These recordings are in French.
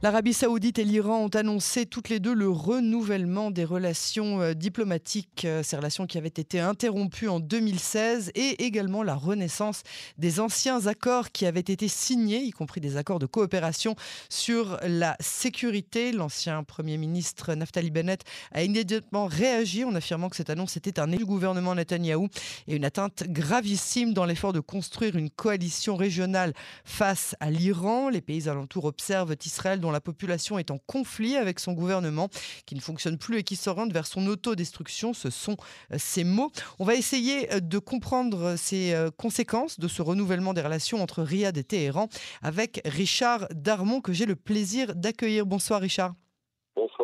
L'Arabie saoudite et l'Iran ont annoncé toutes les deux le renouvellement des relations euh, diplomatiques, euh, ces relations qui avaient été interrompues en 2016, et également la renaissance des anciens accords qui avaient été signés, y compris des accords de coopération sur la sécurité. L'ancien Premier ministre Naftali Bennett a immédiatement réagi en affirmant que cette annonce était un élu gouvernement Netanyahou et une atteinte gravissime dans l'effort de construire une coalition régionale face à l'Iran. Les pays alentours observent Israël dont la population est en conflit avec son gouvernement, qui ne fonctionne plus et qui s'oriente vers son autodestruction. Ce sont euh, ces mots. On va essayer euh, de comprendre ces euh, conséquences de ce renouvellement des relations entre Riyad et Téhéran avec Richard Darmon, que j'ai le plaisir d'accueillir. Bonsoir Richard.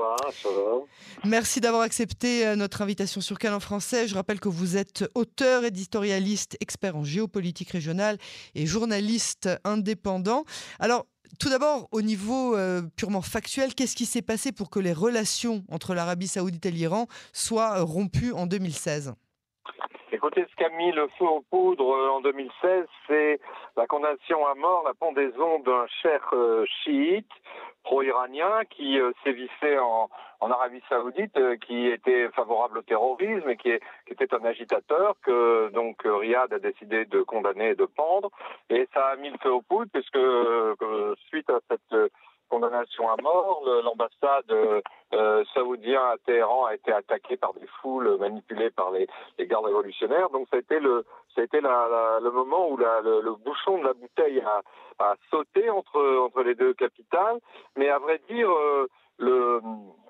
Bonsoir, ça va Merci d'avoir accepté notre invitation sur Canal français. Je rappelle que vous êtes auteur, éditorialiste, expert en géopolitique régionale et journaliste indépendant. Alors, tout d'abord, au niveau euh, purement factuel, qu'est-ce qui s'est passé pour que les relations entre l'Arabie saoudite et l'Iran soient euh, rompues en 2016 Écoutez, ce qui a mis le feu aux poudres euh, en 2016, c'est la condamnation à mort, la pendaison d'un cher chiite pro-iranien qui euh, sévissait en, en, Arabie Saoudite, euh, qui était favorable au terrorisme et qui, est, qui, était un agitateur que donc euh, Riyad a décidé de condamner et de pendre. Et ça a mis le feu aux poudres puisque suite à cette condamnation à mort. L'ambassade euh, saoudienne à Téhéran a été attaquée par des foules manipulées par les, gardes révolutionnaires. Donc ça a été le, ça a été le moment où le, bouchon de la bouteille a, sauté entre, entre les deux capitales. Mais à vrai dire, euh, le,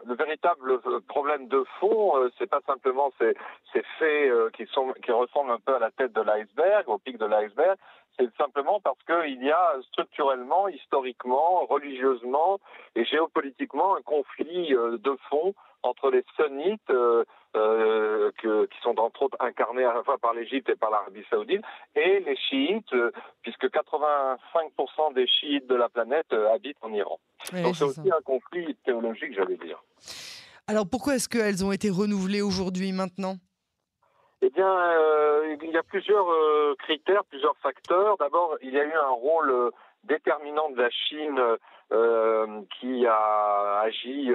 le, véritable problème de fond, euh, c'est pas simplement ces, ces faits euh, qui ressemblent un peu à la tête de l'iceberg, au pic de l'iceberg, c'est simplement parce qu'il y a structurellement, historiquement, religieusement et géopolitiquement un conflit euh, de fond entre les sunnites euh, euh, que, qui sont entre autres incarnés à la fois par l'Égypte et par l'Arabie saoudite et les chiites, euh, puisque 85% des chiites de la planète habitent en Iran. Oui, Donc c'est c'est aussi un conflit théologique, j'allais dire. Alors pourquoi est-ce qu'elles ont été renouvelées aujourd'hui, maintenant? Eh bien, euh, il y a plusieurs euh, critères, plusieurs facteurs. D'abord, il y a eu un rôle euh, déterminant de la Chine euh, qui a agi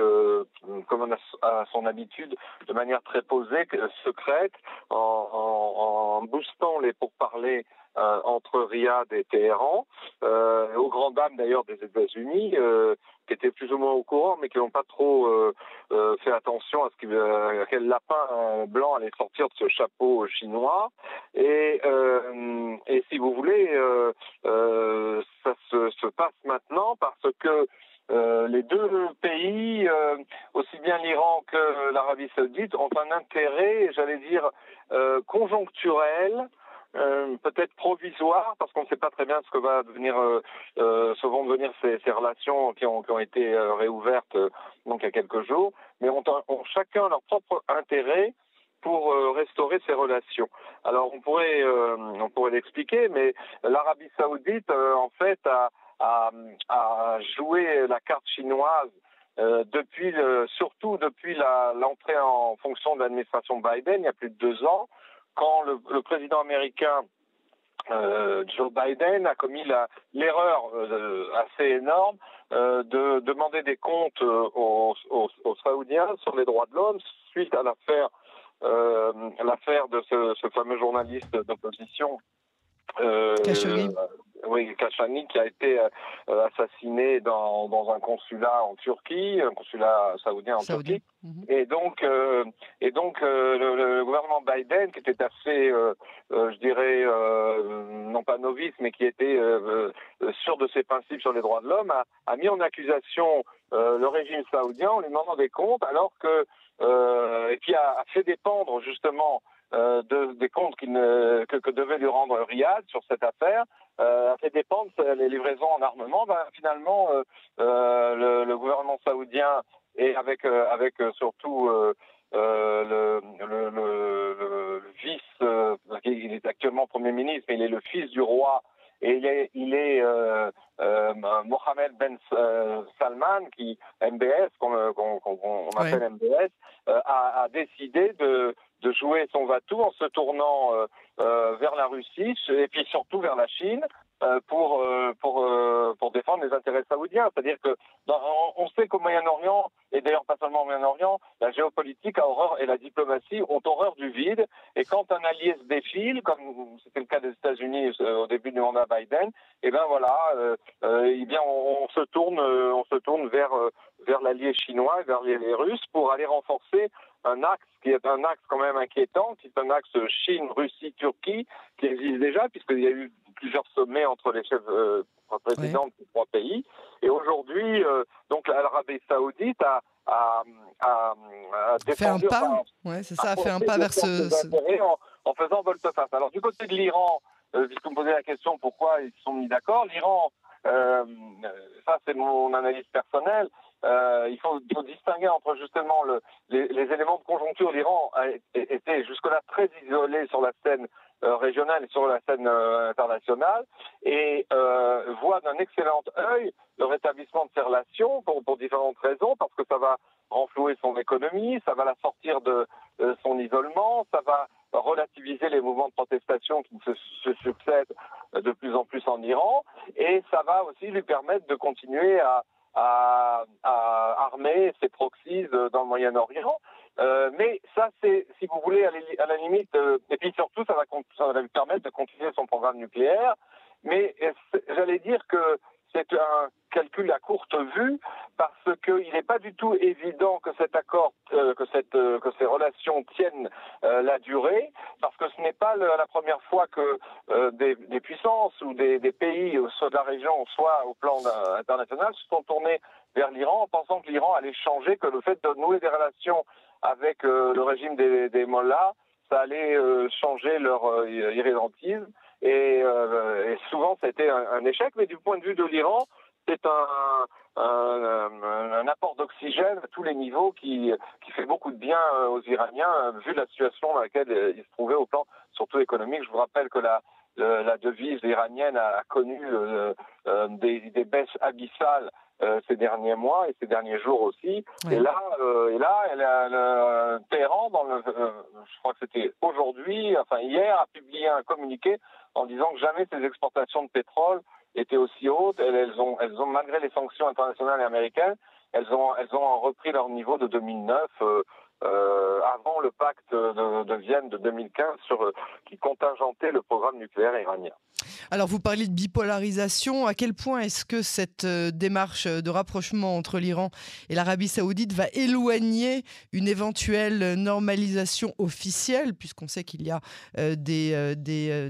comme à son habitude, de manière très posée, secrète, en, en, en boostant les pourparlers euh, entre Riyad et Téhéran, euh, aux grandes dames d'ailleurs des États-Unis, euh, qui étaient plus ou moins au courant, mais qui n'ont pas trop euh, euh, fait attention à ce qu'il, euh, quel lapin blanc allait sortir de ce chapeau chinois. Et, et si vous voulez, ça se, se, passe maintenant parce que les deux pays, aussi bien l'Iran que l'Arabie saoudite, ont un intérêt, j'allais dire, conjoncturel euh, peut-être provisoire parce qu'on ne sait pas très bien ce que va devenir, euh, euh, ce vont devenir ces, ces, relations qui ont, qui ont été euh, réouvertes euh, donc il y a quelques jours, mais ont, ont chacun leur propre intérêt pour restaurer ces relations. Alors on pourrait on pourrait l'expliquer, mais l'Arabie Saoudite en fait a, a, a joué la carte chinoise euh, depuis le, surtout depuis l'entrée en fonction de l'administration Biden il y a plus de deux ans, quand le, président américain euh, Joe Biden a commis l'erreur euh, assez énorme euh, de demander des comptes aux, Saoudiens sur les droits de l'homme suite à l'affaire de ce, fameux journaliste d'opposition. Khashoggi oui, Khashoggi qui a été euh, assassiné dans, dans un consulat en Turquie, un consulat saoudien en Saoudi. Turquie. Mm -hmm. Et donc, euh, et donc euh, le, le, gouvernement Biden, qui était assez, je dirais, non pas novice, mais qui était sûr de ses principes sur les droits de l'homme, a, a, mis en accusation le régime saoudien en lui demandant des comptes, alors que, et puis a, a fait dépendre justement euh, de, des comptes ne, que, que, devait lui rendre Riyad sur cette affaire, euh, a fait dépendre les livraisons en armement. Ben, finalement, euh, euh le, le, gouvernement saoudien et avec, euh, avec surtout le, le, le, vice, il est actuellement Premier ministre, mais il est le fils du roi et il est, il est euh, euh, Mohamed Ben Salman, qui MBS, qu'on qu appelle ouais. MBS, euh, a, a, décidé de, de jouer son va-tout en se tournant vers la Russie et puis surtout vers la Chine euh, pour euh, pour euh, pour défendre les intérêts saoudiens. C'est-à-dire que on sait qu'au Moyen-Orient et d'ailleurs pas seulement au Moyen-Orient, la géopolitique a horreur et la diplomatie ont horreur du vide. Et quand un allié se défile, comme c'était le cas des États-Unis au début du mandat Biden, et eh ben voilà, eh bien on, se tourne on se tourne vers vers l'allié chinois, vers les Russes pour aller renforcer un axe qui est un axe quand même inquiétant, qui est un axe Chine, Russie, Turquie, qui existe déjà, puisqu'il y a eu plusieurs sommets entre les chefs euh, présidents de ces trois pays. Et aujourd'hui, euh, donc l'Arabie Saoudite a, a, a, a fait un pas, ouais, c'est ça, a fait un pas vers ce, En, en, faisant volte-face. Alors du côté de l'Iran, euh, puisqu'on me posait la question pourquoi ils se sont mis d'accord, l'Iran, euh, ça c'est mon analyse personnelle, euh, il, faut, distinguer entre justement le, les, les, éléments de conjoncture. L'Iran était jusque-là très isolé sur la scène euh, régionale et sur la scène euh, internationale et euh, voit d'un excellent œil le rétablissement de ses relations pour, pour, différentes raisons, parce que ça va renflouer son économie, ça va la sortir de son isolement, ça va relativiser les mouvements de protestation qui se, se, succèdent de plus en plus en Iran, et ça va aussi lui permettre de continuer à, à, à armer ses proxies dans le Moyen-Orient. Euh, mais ça, c'est, si vous voulez, à, la limite, euh, et puis surtout, ça va, ça va lui permettre de continuer son programme nucléaire. Mais j'allais dire que c'est un calcul à courte vue parce qu'il n'est pas du tout évident que cet accord, euh, que, cette, euh, que ces relations tiennent euh, la durée, parce que ce n'est pas la première fois que des, puissances ou des, pays, soit de la région, soit au plan international, se sont tournés vers l'Iran en pensant que l'Iran allait changer, que le fait de nouer des relations avec le régime des, des mollahs, ça allait changer leur irrédentisme. Et, et, souvent, été un, un, échec. Mais du point de vue de l'Iran, c'est un, un, apport d'oxygène à tous les niveaux qui, qui fait beaucoup de bien euh, aux Iraniens, euh, vu la situation dans laquelle ils se trouvaient au plan surtout économique. Je vous rappelle que la, la devise iranienne a connu euh, des, baisses abyssales euh, ces derniers mois et ces derniers jours aussi. Oui. Et là, euh, et là, elle a, le, Téhéran, dans le, euh, je crois que c'était aujourd'hui, enfin hier, a publié un communiqué en disant que jamais ces exportations de pétrole étaient aussi hautes. Elles, elles, ont, elles ont, malgré les sanctions internationales et américaines, elles ont, elles ont repris leur niveau de 2009. Euh, avant le pacte de, de, Vienne de 2015 sur, euh, qui contingentait le programme nucléaire iranien. Alors vous parlez de bipolarisation. À quel point est-ce que cette euh, démarche de rapprochement entre l'Iran et l'Arabie saoudite va éloigner une éventuelle normalisation officielle, puisqu'on sait qu'il y a euh, des, euh, des, euh,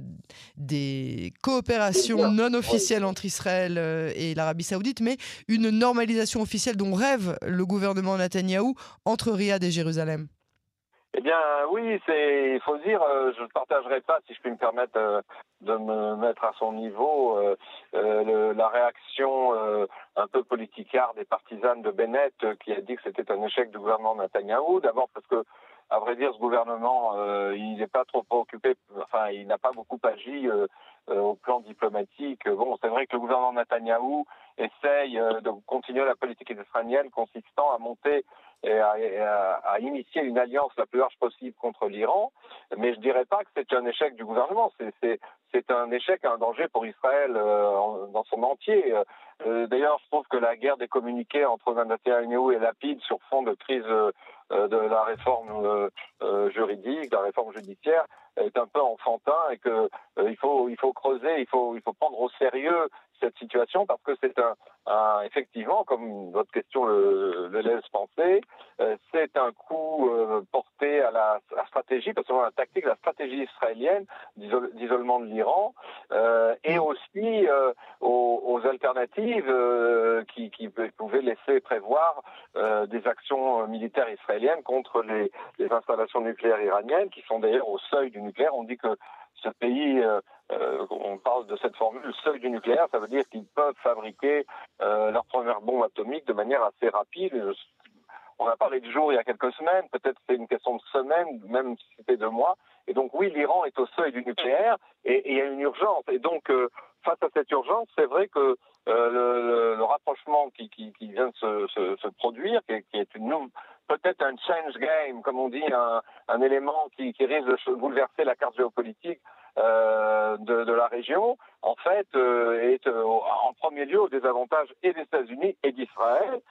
des coopérations non officielles entre Israël et l'Arabie saoudite, mais une normalisation officielle dont rêve le gouvernement Netanyahou entre Riyad et Jérusalem? Eh bien, oui, c'est, il faut dire, euh, je ne partagerai pas, si je puis me permettre euh, de me mettre à son niveau, euh, la réaction un peu politicarde des partisanes de Bennett qui a dit que c'était un échec du gouvernement Netanyahou. D'abord parce que, à vrai dire, ce gouvernement, il n'est pas trop préoccupé, enfin, il n'a pas beaucoup agi au plan diplomatique. Bon, c'est vrai que le gouvernement Netanyahou essaye de continuer la politique israélienne consistant à monter et à, à, à, initier une alliance la plus large possible contre l'Iran. Mais je dirais pas que c'est un échec du gouvernement. C'est un échec, un danger pour Israël euh, dans son entier. Euh, D'ailleurs, je trouve que la guerre des communiqués entre Netanyahu et Lapide sur fond de crise euh, de la réforme euh, euh, juridique, de la réforme judiciaire, est un peu enfantin et que il faut il faut creuser, il faut il faut prendre au sérieux cette situation parce que c'est un, effectivement, comme votre question le, laisse penser, euh, c'est un coup euh, porté à la, stratégie, parce que la tactique, la stratégie israélienne d'isolement de l'Iran, euh, et aussi aux, alternatives qui, pouvaient laisser prévoir des actions militaires israéliennes contre les installations nucléaires iraniennes, qui sont d'ailleurs au seuil du nucléaire. On dit que ce pays, euh, on parle de cette formule seuil du nucléaire, ça veut dire qu'ils peuvent fabriquer euh, leur première bombe atomique de manière assez rapide. On a parlé de jours il y a quelques semaines, peut-être c'est une question de semaines, même si c'était de mois. Et donc oui, l'Iran est au seuil du nucléaire et, il y a une urgence. Et donc euh, face à cette urgence, c'est vrai que euh, le, le, rapprochement qui, qui, qui vient de se, se, se produire, qui, qui est une peut-être un change game, comme on dit, un, un élément qui, qui risque de bouleverser la carte géopolitique de, la région, en fait, est en premier lieu au désavantage et des États-Unis et d'Israël.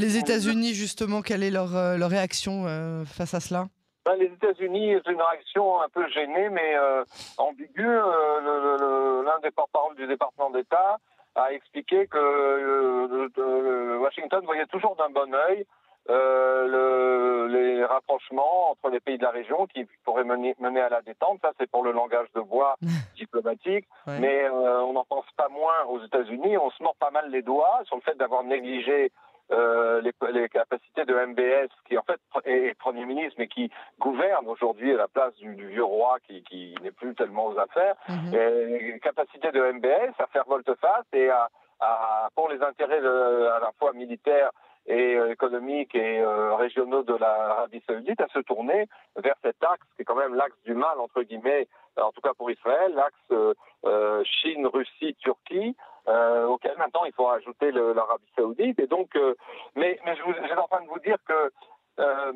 les États-Unis, justement, quelle est leur, leur réaction face à cela? Ben, les États-Unis, c'est une réaction un peu gênée, mais euh, ambiguë. Euh, l'un des porte-parole du département d'État a expliqué que euh, Washington voyait toujours d'un bon œil les rapprochements entre les pays de la région qui pourraient mener, à la détente. Ça, c'est pour le langage de bois diplomatique. Mais on n'en pense pas moins aux États-Unis. On se mord pas mal les doigts sur le fait d'avoir négligé euh, les, les, capacités de MBS, qui en fait est Premier ministre, mais qui gouverne aujourd'hui à la place du, du vieux roi qui, qui n'est plus tellement aux affaires, mm les capacités de MBS à faire volte-face et à, à, pour les intérêts à la fois militaires et euh, économiques et euh, régionaux de l'Arabie saoudite à se tourner vers cet axe qui est quand même l'axe du mal, entre guillemets, en tout cas pour Israël, l'axe euh, Chine, Russie, Turquie, euh, auquel maintenant il faut ajouter l'Arabie Saoudite. Et donc, euh, mais, mais je suis en train de vous dire que euh,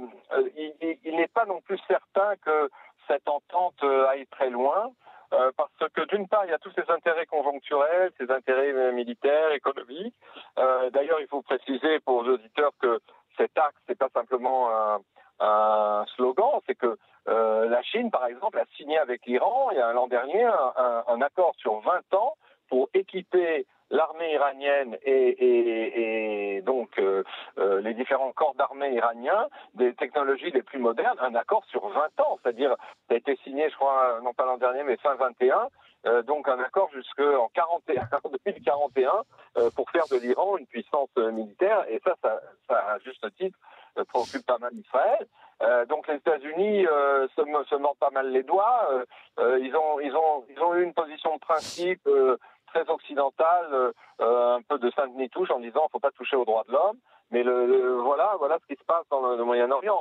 il, il n'est pas non plus certain que cette entente aille très loin. Parce que d'une part, il y a tous ces intérêts conjoncturels, ces intérêts militaires, économiques. D'ailleurs, il faut préciser pour les auditeurs que cet axe, c'est pas simplement un, slogan, c'est que euh, la Chine, par exemple, a signé avec l'Iran, il y a l'an dernier, un, un, accord sur 20 ans pour équiper l'armée iranienne et, et, donc euh, euh, les différents corps d'armée iraniens des technologies les plus modernes, un accord sur 20 ans, c'est-à-dire ça a été signé, je crois, non pas l'an dernier, mais fin 21, euh, donc un accord jusqu'en 41, 2041 euh, pour faire de l'Iran une puissance militaire, et ça, ça, ça à juste titre, préoccupe pas mal Israël. Euh, donc les États-Unis euh, se, se, mordent pas mal les doigts. Euh, ils ont ils ont ils ont eu une position de principe très occidentale, un peu de Sainte touche en disant faut pas toucher aux droits de l'homme. Mais voilà voilà ce qui se passe dans le, Moyen-Orient.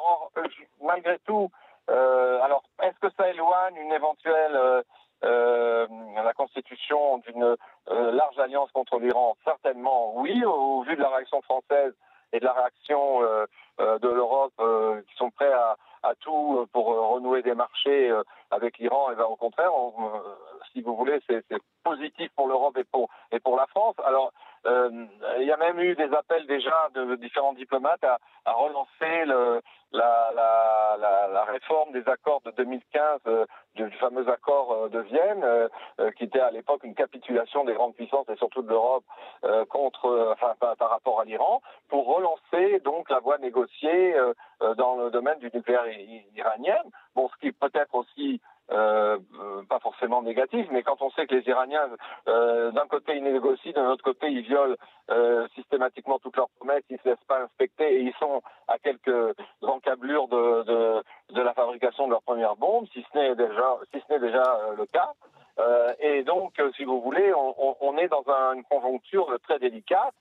Malgré tout, alors est-ce que ça éloigne une éventuelle la constitution d'une large alliance contre l'Iran? Certainement oui, au, vu de la réaction française et de la réaction de l'Europe qui sont prêts à, à tout pour renouer des marchés avec l'Iran. Et ben, au contraire, si vous voulez, c'est positif pour l'Europe et pour, et pour la France. Alors, euh, il y a même eu des appels déjà de différents diplomates à, relancer le, la, la, la, réforme des accords de 2015, euh, du fameux accord euh, de Vienne, euh, euh, qui était à l'époque une capitulation des grandes puissances et surtout de l'Europe contre, enfin par, par rapport à l'Iran, pour relancer donc la voie négociée dans le domaine du nucléaire iranien. Bon, ce qui peut être aussi euh, pas forcément négatif, mais quand on sait que les Iraniens, euh, d'un côté ils négocient, d'un autre côté ils violent euh, systématiquement toutes leurs promesses, ils se laissent pas inspecter et ils sont à quelques encablures de, de, de la fabrication de leurs premières bombes, si ce n'est déjà, si ce n'est déjà euh, le cas. Euh, et donc, si vous voulez, on, on est dans un, une conjoncture très délicate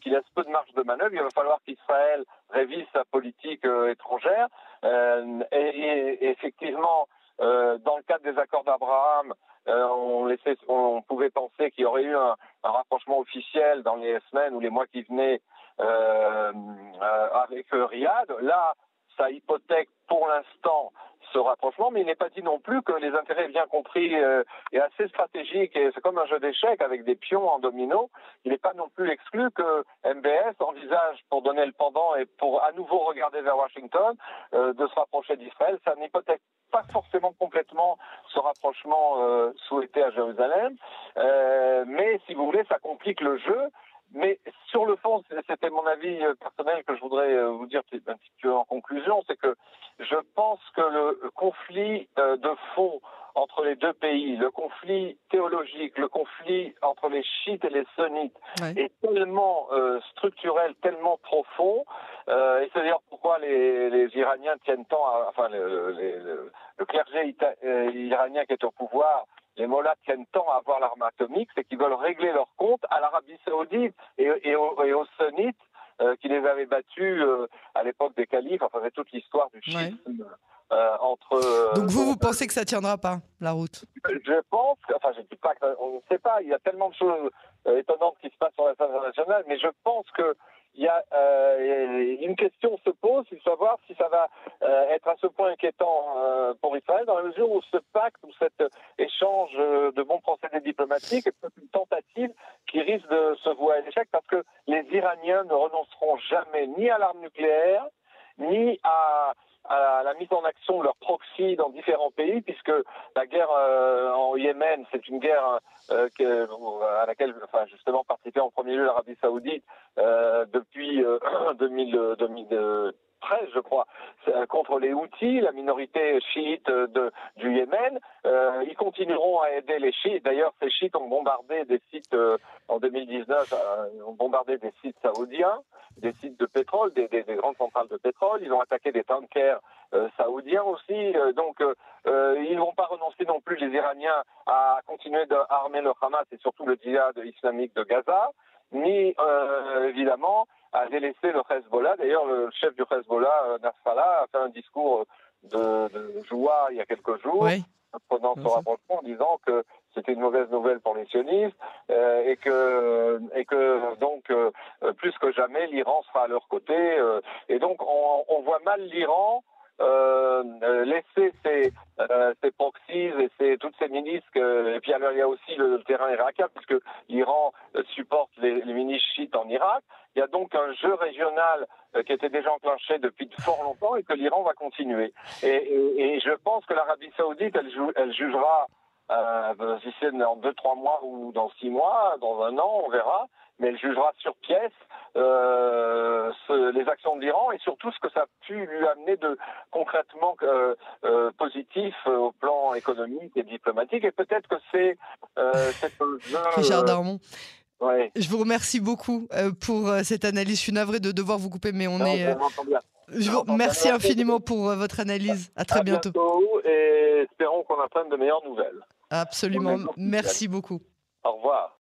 qui laisse peu de marge de manœuvre. Il va falloir qu'Israël révise sa politique étrangère. Et, et, effectivement, euh, dans le cadre des accords d'Abraham, euh, on, laissait, on pouvait penser qu'il y aurait eu un, un, rapprochement officiel dans les semaines ou les mois qui venaient euh, euh avec Riyad. Là, ça hypothèque pour l'instant ce rapprochement, mais il n'est pas dit non plus que les intérêts bien compris euh, et assez stratégiques, et c'est comme un jeu d'échecs avec des pions en domino, il n'est pas non plus exclu que MBS envisage, pour donner le pendant et pour à nouveau regarder vers Washington, euh, de se rapprocher d'Israël. Ça n'hypothèque pas forcément complètement ce rapprochement euh, souhaité à Jérusalem, euh, mais si vous voulez, ça complique le jeu. Mais sur le fond, c'était mon avis euh, personnel que je voudrais vous dire un petit peu en conclusion, c'est que je pense que le conflit de fond entre les deux pays, le conflit théologique, le conflit entre les chiites et les sunnites est tellement euh, structurel, tellement profond, euh, et c'est-à-dire pourquoi les, les, Iraniens tiennent tant, à, enfin le, le, le clergé euh, iranien qui est au pouvoir, les mollahs tiennent tant à avoir l'arme atomique, c'est qu'ils veulent régler leur compte à l'Arabie saoudite et, et, aux, et aux sunnites euh, qui les avaient battus euh, à l'époque des califes, enfin c'est toute l'histoire du. Ouais. Euh, entre. Euh, Donc vous, vous pensez que ça tiendra pas la route? Je pense, enfin je dis pas qu'on ne sait pas, il y a tellement de choses euh, étonnantes qui se passent sur la scène internationale, mais je pense que il y a une question se pose, c'est de savoir si ça va être à ce point inquiétant pour Israël, dans la mesure où ce pacte ou cet échange de bons procédés diplomatiques est une tentative qui risque de se vouer à l'échec parce que les Iraniens ne renonceront jamais ni à l'arme nucléaire, ni à à la mise en action de leurs proxys dans différents pays, puisque la guerre euh, en Yémen, c'est une guerre euh, à laquelle, enfin, justement, participait en premier lieu l'Arabie Saoudite euh, depuis 2000, 2013, je crois, contre les Houthis, la minorité chiite de, du Yémen. ils continueront à aider les chiites. D'ailleurs, ces chiites ont bombardé des sites en 2019, ont bombardé des sites saoudiens des sites de pétrole, des, des, grandes centrales de pétrole. Ils ont attaqué des tankers euh, saoudiens aussi. Euh, donc, euh, ils ne vont pas renoncer non plus, les Iraniens, à continuer d'armer le Hamas et surtout le djihad islamique de Gaza, ni évidemment à délaisser le Hezbollah. D'ailleurs, le chef du Hezbollah, Nasrallah, a fait un discours de, de joie il y a quelques jours. Oui prenant ce rapprochement en disant que c'était une mauvaise nouvelle pour les sionistes euh, et que et que donc euh, plus que jamais l'Iran sera à leur côté euh, et donc on, on voit mal l'Iran laisser ses, ses proxies et ses, toutes ces milices et puis alors il y a aussi le, terrain irakien puisque l'Iran supporte les, les milices chiites en Irak il y a donc un jeu régional qui était déjà enclenché depuis fort longtemps et que l'Iran va continuer. Et, et, et, je pense que l'Arabie saoudite, elle, elle jugera euh, si c'est dans deux, trois mois ou dans six mois, dans un an, on verra, mais elle jugera sur pièce euh, ce, les actions de l'Iran et surtout ce que ça a pu lui amener de concrètement euh, euh positif au plan économique et diplomatique. Et peut-être que c'est cette Richard Darmon. Ouais. Je vous remercie beaucoup pour cette analyse. Je suis navré de devoir vous couper, mais on non, est. Je vous remercie infiniment pour votre analyse. À très à bientôt. bientôt. Et espérons qu'on apprenne de meilleures nouvelles. Absolument. Merci beaucoup. Au revoir.